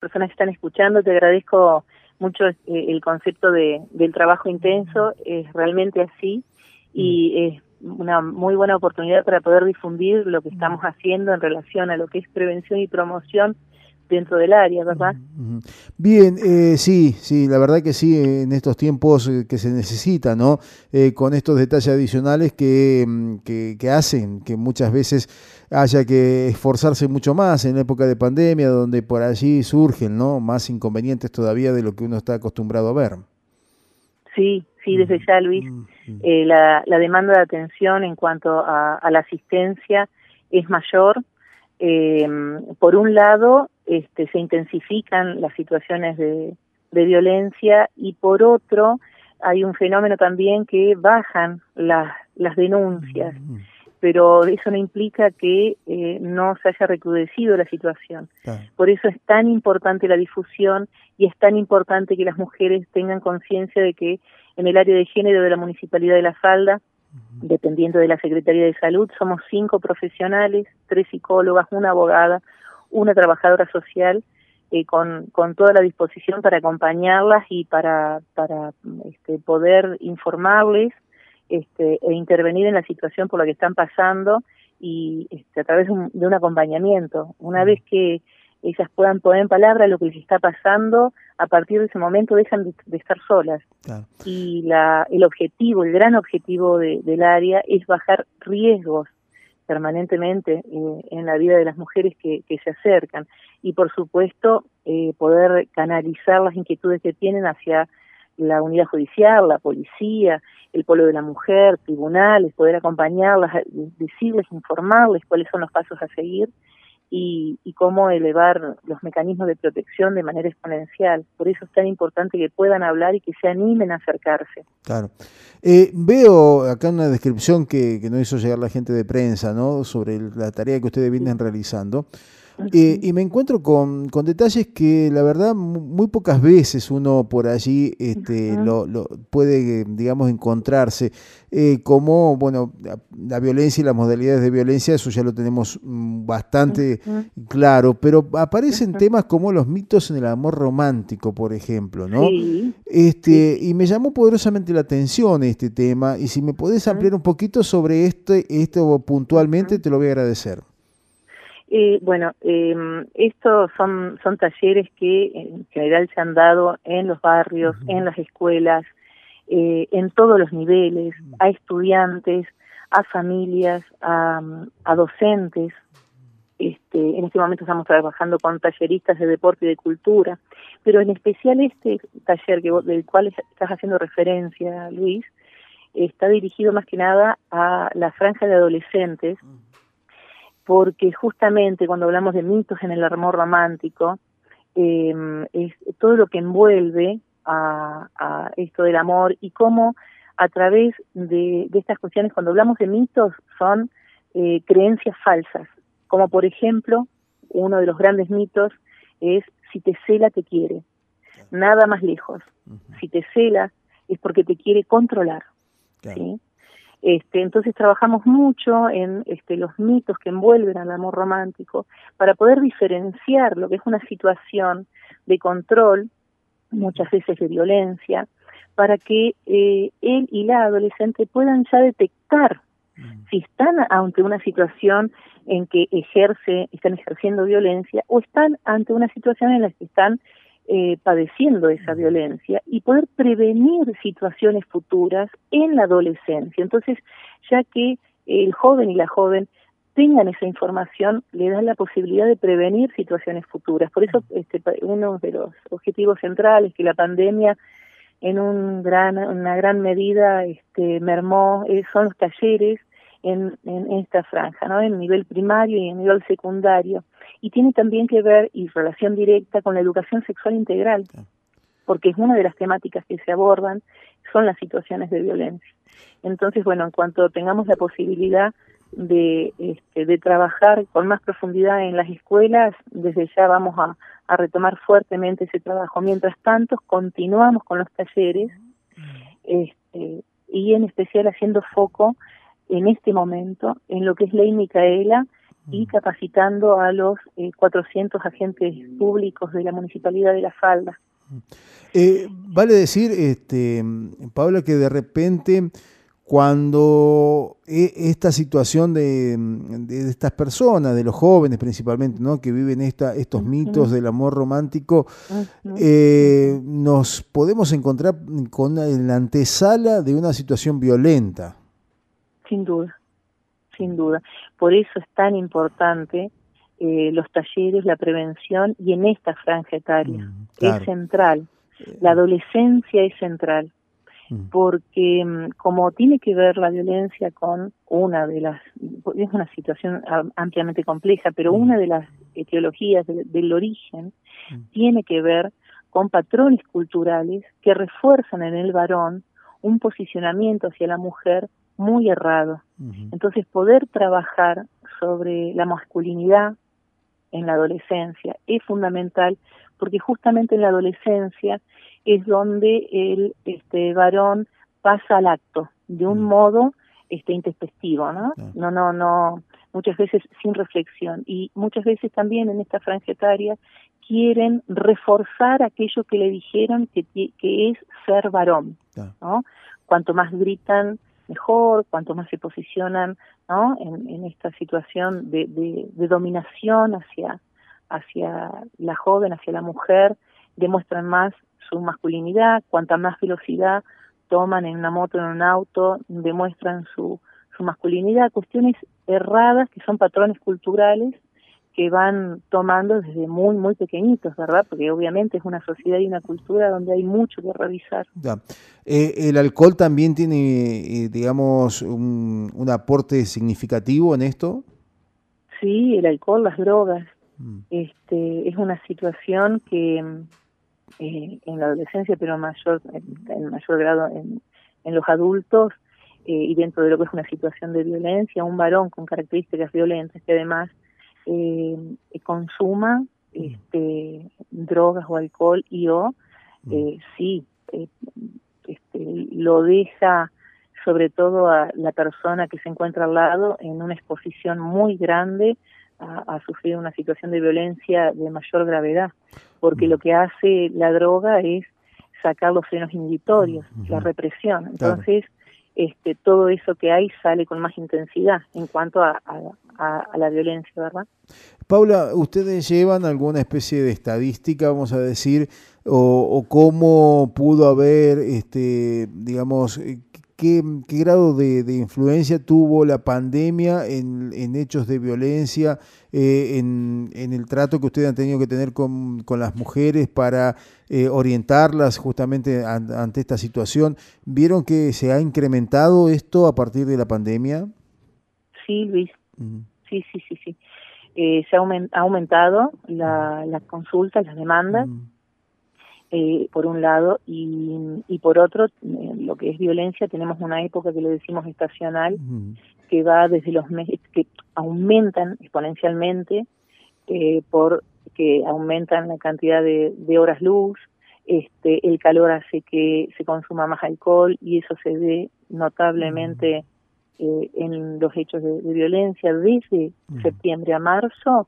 personas que están escuchando, te agradezco mucho eh, el concepto de, del trabajo intenso, es realmente así y mm. es una muy buena oportunidad para poder difundir lo que estamos haciendo en relación a lo que es prevención y promoción dentro del área, ¿verdad? Bien, eh, sí, sí, la verdad que sí, en estos tiempos eh, que se necesita, ¿no? Eh, con estos detalles adicionales mm, que, que, hacen que muchas veces haya que esforzarse mucho más en época de pandemia, donde por allí surgen, ¿no? Más inconvenientes todavía de lo que uno está acostumbrado a ver. Sí, sí, desde ya, Luis. la, la demanda de atención en cuanto a, a la asistencia es mayor. Eh, por un lado, este, se intensifican las situaciones de, violencia y por otro hay un fenómeno también que bajan las, las denuncias, mm, mm. Pero eso no implica que eh, no se haya recrudecido la situación. Por eso es tan importante la difusión y es tan importante que las mujeres tengan conciencia de que en el área de género de la Municipalidad de La Falda, dependiendo de la Secretaría de Salud, somos cinco profesionales, tres psicólogas, una abogada, una trabajadora social eh, con, con toda la disposición para acompañarlas y para, para este, poder informarles este, e intervenir en la situación por la que están pasando y este, a través de un, de un acompañamiento. Una vez que ellas puedan poner en palabra lo que les está pasando, a partir de ese momento dejan de, estar solas. Y la, el objetivo, el gran objetivo del área es bajar riesgos permanentemente eh, en la vida de las mujeres que, se acercan y por supuesto eh, poder canalizar las inquietudes que tienen hacia la unidad judicial, la policía, el pueblo de la mujer, tribunales, poder acompañarlas, decirles, informarles cuáles son los pasos a seguir y, cómo elevar los mecanismos de protección de manera exponencial. Por eso es tan importante que puedan hablar y que se animen a acercarse. Claro. Eh, veo acá una descripción que, que nos hizo llegar la gente de prensa, ¿no? Sobre la tarea que ustedes vienen realizando. Eh, y me encuentro con, con, detalles que la verdad muy pocas veces uno por allí este, lo, lo, puede, digamos, encontrarse. Eh, como, bueno, la, violencia y las modalidades de violencia, eso ya lo tenemos mm, bastante claro, pero aparecen temas como los mitos en el amor romántico, por ejemplo, ¿no? Este, Y me llamó poderosamente la atención este tema, y si me podés ampliar un poquito sobre este, esto puntualmente, te lo voy a agradecer. Eh, bueno, eh, estos son, son talleres que en general se han dado en los barrios, en las escuelas, eh, en todos los niveles, a estudiantes, a familias, a, a docentes. Este, en este momento estamos trabajando con talleristas de deporte y de cultura, pero en especial este taller que, del cual estás haciendo referencia, Luis, está dirigido más que nada a la franja de adolescentes porque justamente cuando hablamos de mitos en el amor romántico, eh, es todo lo que envuelve a, esto del amor y cómo a través de, estas cuestiones, cuando hablamos de mitos, son eh, creencias falsas, como por ejemplo, uno de los grandes mitos es si te cela te quiere, nada más lejos, si te cela es porque te quiere controlar. ¿sí? Este, entonces trabajamos mucho en este, los mitos que envuelven al amor romántico para poder diferenciar lo que es una situación de control, muchas veces de violencia, para que eh, él y la adolescente puedan ya detectar mm. si están ante una situación en que ejerce, están ejerciendo violencia o están ante una situación en la que están eh, padeciendo esa violencia y poder prevenir situaciones futuras en la adolescencia. Entonces, ya que el joven y la joven tengan esa información, le da la posibilidad de prevenir situaciones futuras. Por eso, este, uno de los objetivos centrales que la pandemia en un gran, una gran medida este, mermó eh, son los talleres en, en esta franja, ¿no? En nivel primario y en nivel secundario y tiene también que ver y relación directa con la educación sexual integral, porque es una de las temáticas que se abordan, son las situaciones de violencia. Entonces, bueno, en cuanto tengamos la posibilidad de, este, de trabajar con más profundidad en las escuelas, desde ya vamos a, a retomar fuertemente ese trabajo. Mientras tanto, continuamos con los talleres este, y en especial haciendo foco en este momento en lo que es Ley Micaela y capacitando a los 400 agentes públicos de la Municipalidad de La Falda. Eh, vale decir, este, Paula, que de repente cuando e, esta situación de, estas personas, de los jóvenes principalmente, ¿no? que viven esta, estos mitos del amor romántico, eh, nos podemos encontrar con la antesala de una situación violenta. Sin duda, sin duda. Por eso es tan importante eh, los talleres, la prevención y en esta franja etaria. Mm, es central. La adolescencia es central Mm. porque mm, como tiene que ver la violencia con una de las, es una situación ampliamente compleja, pero mm. una de las etiologías del, origen tiene que ver con patrones culturales que refuerzan en el varón un posicionamiento hacia la mujer muy errado. Entonces, poder trabajar sobre la masculinidad en la adolescencia es fundamental porque justamente en la adolescencia es donde el este varón pasa al acto de un mm. modo este intempestivo, ¿no? No, no, no, muchas veces sin reflexión y muchas veces también en esta franja etaria quieren reforzar aquello que le dijeron que, que es ser varón, ¿no? Cuanto más gritan, mejor, cuanto más se posicionan, ¿no? En, en esta situación de, de, dominación hacia, hacia la joven, hacia la mujer, demuestran más su masculinidad, cuanta más velocidad toman en una moto, en un auto, demuestran su, su masculinidad, cuestiones erradas que son patrones culturales que van tomando desde muy, muy pequeñitos, ¿verdad? Porque obviamente es una sociedad y una cultura donde hay mucho que revisar. Eh, ¿El alcohol también tiene, eh, digamos, un, un, aporte significativo en esto? Sí, el alcohol, las drogas. Mm. Este, es una situación que eh, en la adolescencia, pero mayor, en, mayor grado en, en los adultos eh, y dentro de lo que es una situación de violencia, un varón con características violentas que además eh, consuma este, drogas o alcohol y o eh, sí este, lo deja sobre todo a la persona que se encuentra al lado en una exposición muy grande a, sufrir una situación de violencia de mayor gravedad, porque lo que hace la droga es sacar los frenos inhibitorios, la represión. Entonces, este, todo eso que hay sale con más intensidad en cuanto a, a, la violencia, ¿verdad? Paula, ¿ustedes llevan alguna especie de estadística, vamos a decir, o, cómo pudo haber, este, digamos, ¿Qué, grado de, influencia tuvo la pandemia en, hechos de violencia, eh, en, el trato que ustedes han tenido que tener con, las mujeres para eh, orientarlas justamente ante esta situación? ¿Vieron que se ha incrementado esto a partir de la pandemia? Sí, Luis. Sí, sí, sí, sí. Eh, se ha aumentado la, las consultas, las demandas eh, por un lado, y, y por otro, eh, lo que es violencia, tenemos una época que le decimos estacional, que va desde los meses, que aumentan exponencialmente, eh, por que aumentan la cantidad de, de horas luz, este, el calor hace que se consuma más alcohol y eso se ve notablemente eh, en los hechos de, de violencia desde septiembre a marzo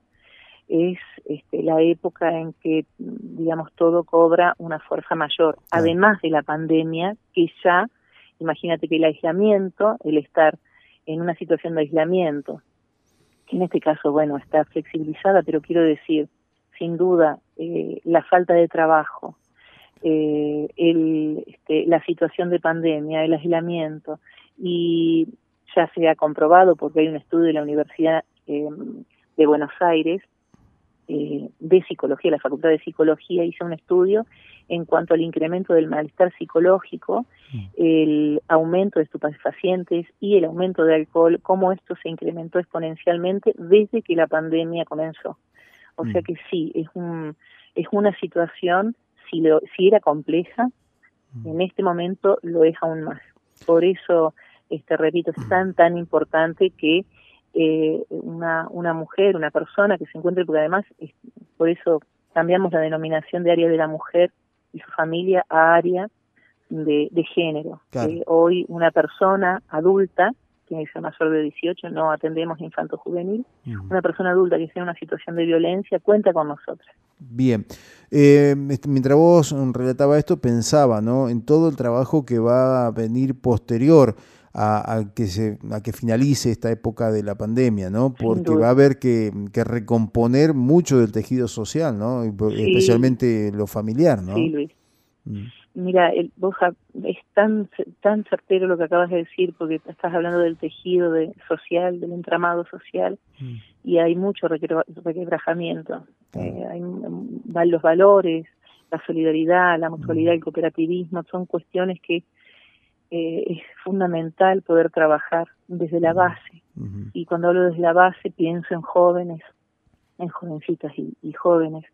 es este, la época en que, digamos, todo cobra una fuerza mayor, además de la pandemia, que ya, imagínate que el aislamiento, el estar en una situación de aislamiento, que en este caso, bueno, está flexibilizada, pero quiero decir, sin duda, eh, la falta de trabajo, eh, el, este, la situación de pandemia, el aislamiento, y ya se ha comprobado, porque hay un estudio de la Universidad eh, de Buenos Aires, eh, de psicología, la Facultad de Psicología hizo un estudio en cuanto al incremento del malestar psicológico, mm. el aumento de estupefacientes y el aumento de alcohol, cómo esto se incrementó exponencialmente desde que la pandemia comenzó. O sea mm. que sí, es un es una situación si lo si era compleja, mm. en este momento lo es aún más. Por eso este repito, es tan tan importante que eh, una, una mujer, una persona que se encuentre, porque además por eso cambiamos la denominación de área de la mujer y su familia a área de, de género. hoy una persona adulta que ser mayor de 18, no atendemos infanto juvenil. Una persona adulta que esté en una situación de violencia cuenta con nosotros. Bien, eh, mientras vos relataba esto, pensaba ¿no? en todo el trabajo que va a venir posterior a, que se, a que finalice esta época de la pandemia, ¿no? Porque va a haber que, recomponer mucho del tejido social, ¿no? Especialmente lo familiar, ¿no? Sí, Luis. Mm. Mira, el, vos es tan, tan certero lo que acabas de decir, porque estás hablando del tejido de, social, del entramado social, mm. y hay mucho requebrajamiento. Eh, hay, los valores, la solidaridad, la mutualidad, mm. el cooperativismo, son cuestiones que eh, es fundamental poder trabajar desde la base. Y cuando hablo desde la base pienso en jóvenes, en jovencitas y, jóvenes.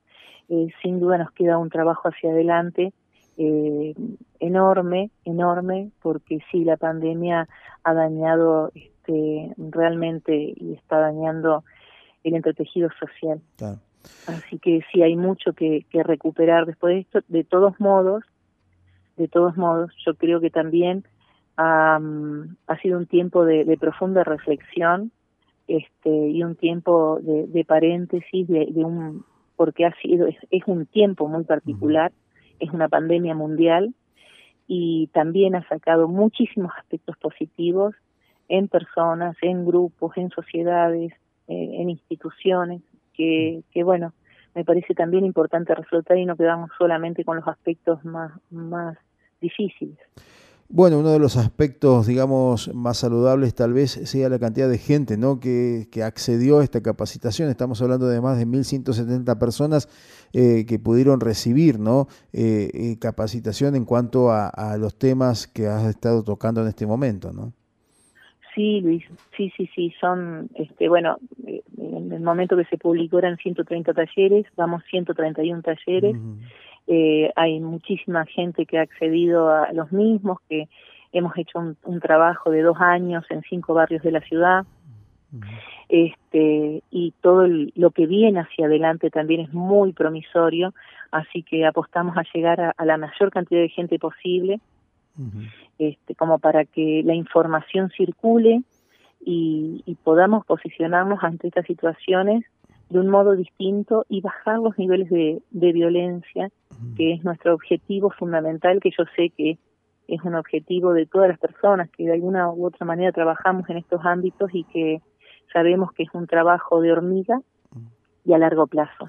Eh, sin duda nos queda un trabajo hacia adelante eh, enorme, enorme, porque sí, la pandemia ha dañado este, realmente y está dañando el entretejido social. Así que sí, hay mucho que, que recuperar después de esto. De todos modos, de todos modos, yo creo que también ha sido un tiempo de, profunda reflexión este, y un tiempo de, paréntesis, de, un porque ha sido es, un tiempo muy particular, es una pandemia mundial y también ha sacado muchísimos aspectos positivos en personas, en grupos, en sociedades, eh, en instituciones, que, que bueno, me parece también importante reflotar y no quedamos solamente con los aspectos más, más difíciles. Bueno, uno de los aspectos, digamos, más saludables tal vez sea la cantidad de gente ¿no? que, que accedió a esta capacitación. Estamos hablando de más de 1.170 personas eh, que pudieron recibir ¿no? Eh, eh, capacitación en cuanto a, a, los temas que has estado tocando en este momento. ¿no? Sí, Luis, sí, sí, sí, son, este, bueno, en el momento que se publicó eran 130 talleres, vamos 131 talleres. Eh, hay muchísima gente que ha accedido a los mismos, que hemos hecho un, trabajo de dos años en cinco barrios de la ciudad. Este, y todo lo que viene hacia adelante también es muy promisorio, así que apostamos a llegar a, la mayor cantidad de gente posible, este, como para que la información circule y, y podamos posicionarnos ante estas situaciones de un modo distinto y bajar los niveles de, de violencia, que es nuestro objetivo fundamental, que yo sé que es un objetivo de todas las personas que de alguna u otra manera trabajamos en estos ámbitos y que sabemos que es un trabajo de hormiga y a largo plazo.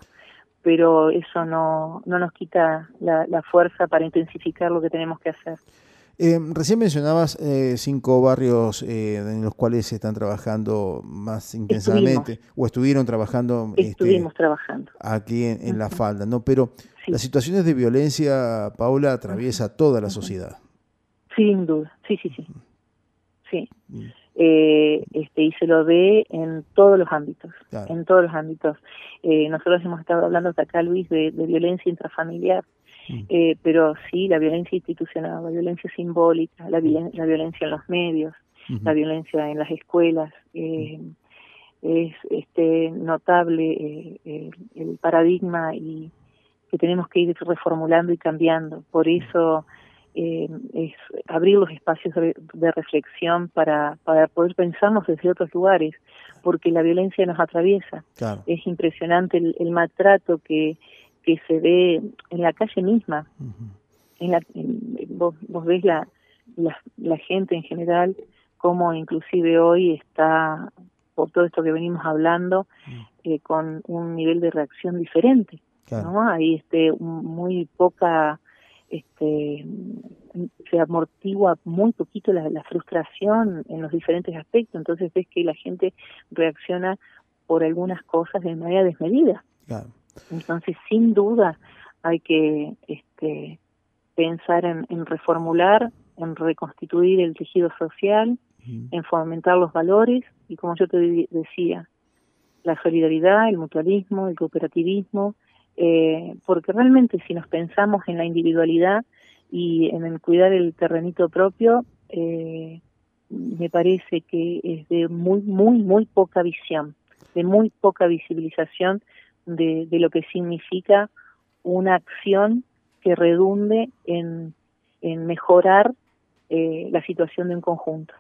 Pero eso no, no nos quita la, la fuerza para intensificar lo que tenemos que hacer. Eh, recién mencionabas eh, cinco barrios eh, en los cuales se están trabajando más intensamente o estuvieron trabajando. Este, Estuvimos trabajando. Aquí en, la falda, ¿no? Pero las situaciones de violencia, Paula, atraviesa toda la sociedad. Sin duda, sí, sí, sí. Sí. Mm. este, y se lo ve en todos los ámbitos, en todos los ámbitos. nosotros hemos estado hablando hasta acá, Luis, de violencia intrafamiliar. Eh, pero sí, la violencia institucional, la violencia simbólica, la, la violencia en los medios, la violencia en las escuelas. Eh, es este notable eh, el paradigma y que tenemos que ir reformulando y cambiando. Por eso es abrir los espacios de, reflexión para, para poder pensarnos desde otros lugares, porque la violencia nos atraviesa. Es impresionante el maltrato que que se ve en la calle misma. en la, vos, vos, ves la, la, gente en general, como inclusive hoy está, por todo esto que venimos hablando, eh, con un nivel de reacción diferente. ¿no? Hay este, muy poca, este, se amortigua muy poquito la, la, frustración en los diferentes aspectos, entonces ves que la gente reacciona por algunas cosas de manera desmedida. Claro. Entonces, sin duda, hay que este, pensar en, reformular, en reconstituir el tejido social, en fomentar los valores y, como yo te decía, la solidaridad, el mutualismo, el cooperativismo, eh, porque realmente si nos pensamos en la individualidad y en el cuidar el terrenito propio, eh, me parece que es de muy, muy, muy poca visión, de muy poca visibilización de, de lo que significa una acción que redunde en, en mejorar eh, la situación de un conjunto.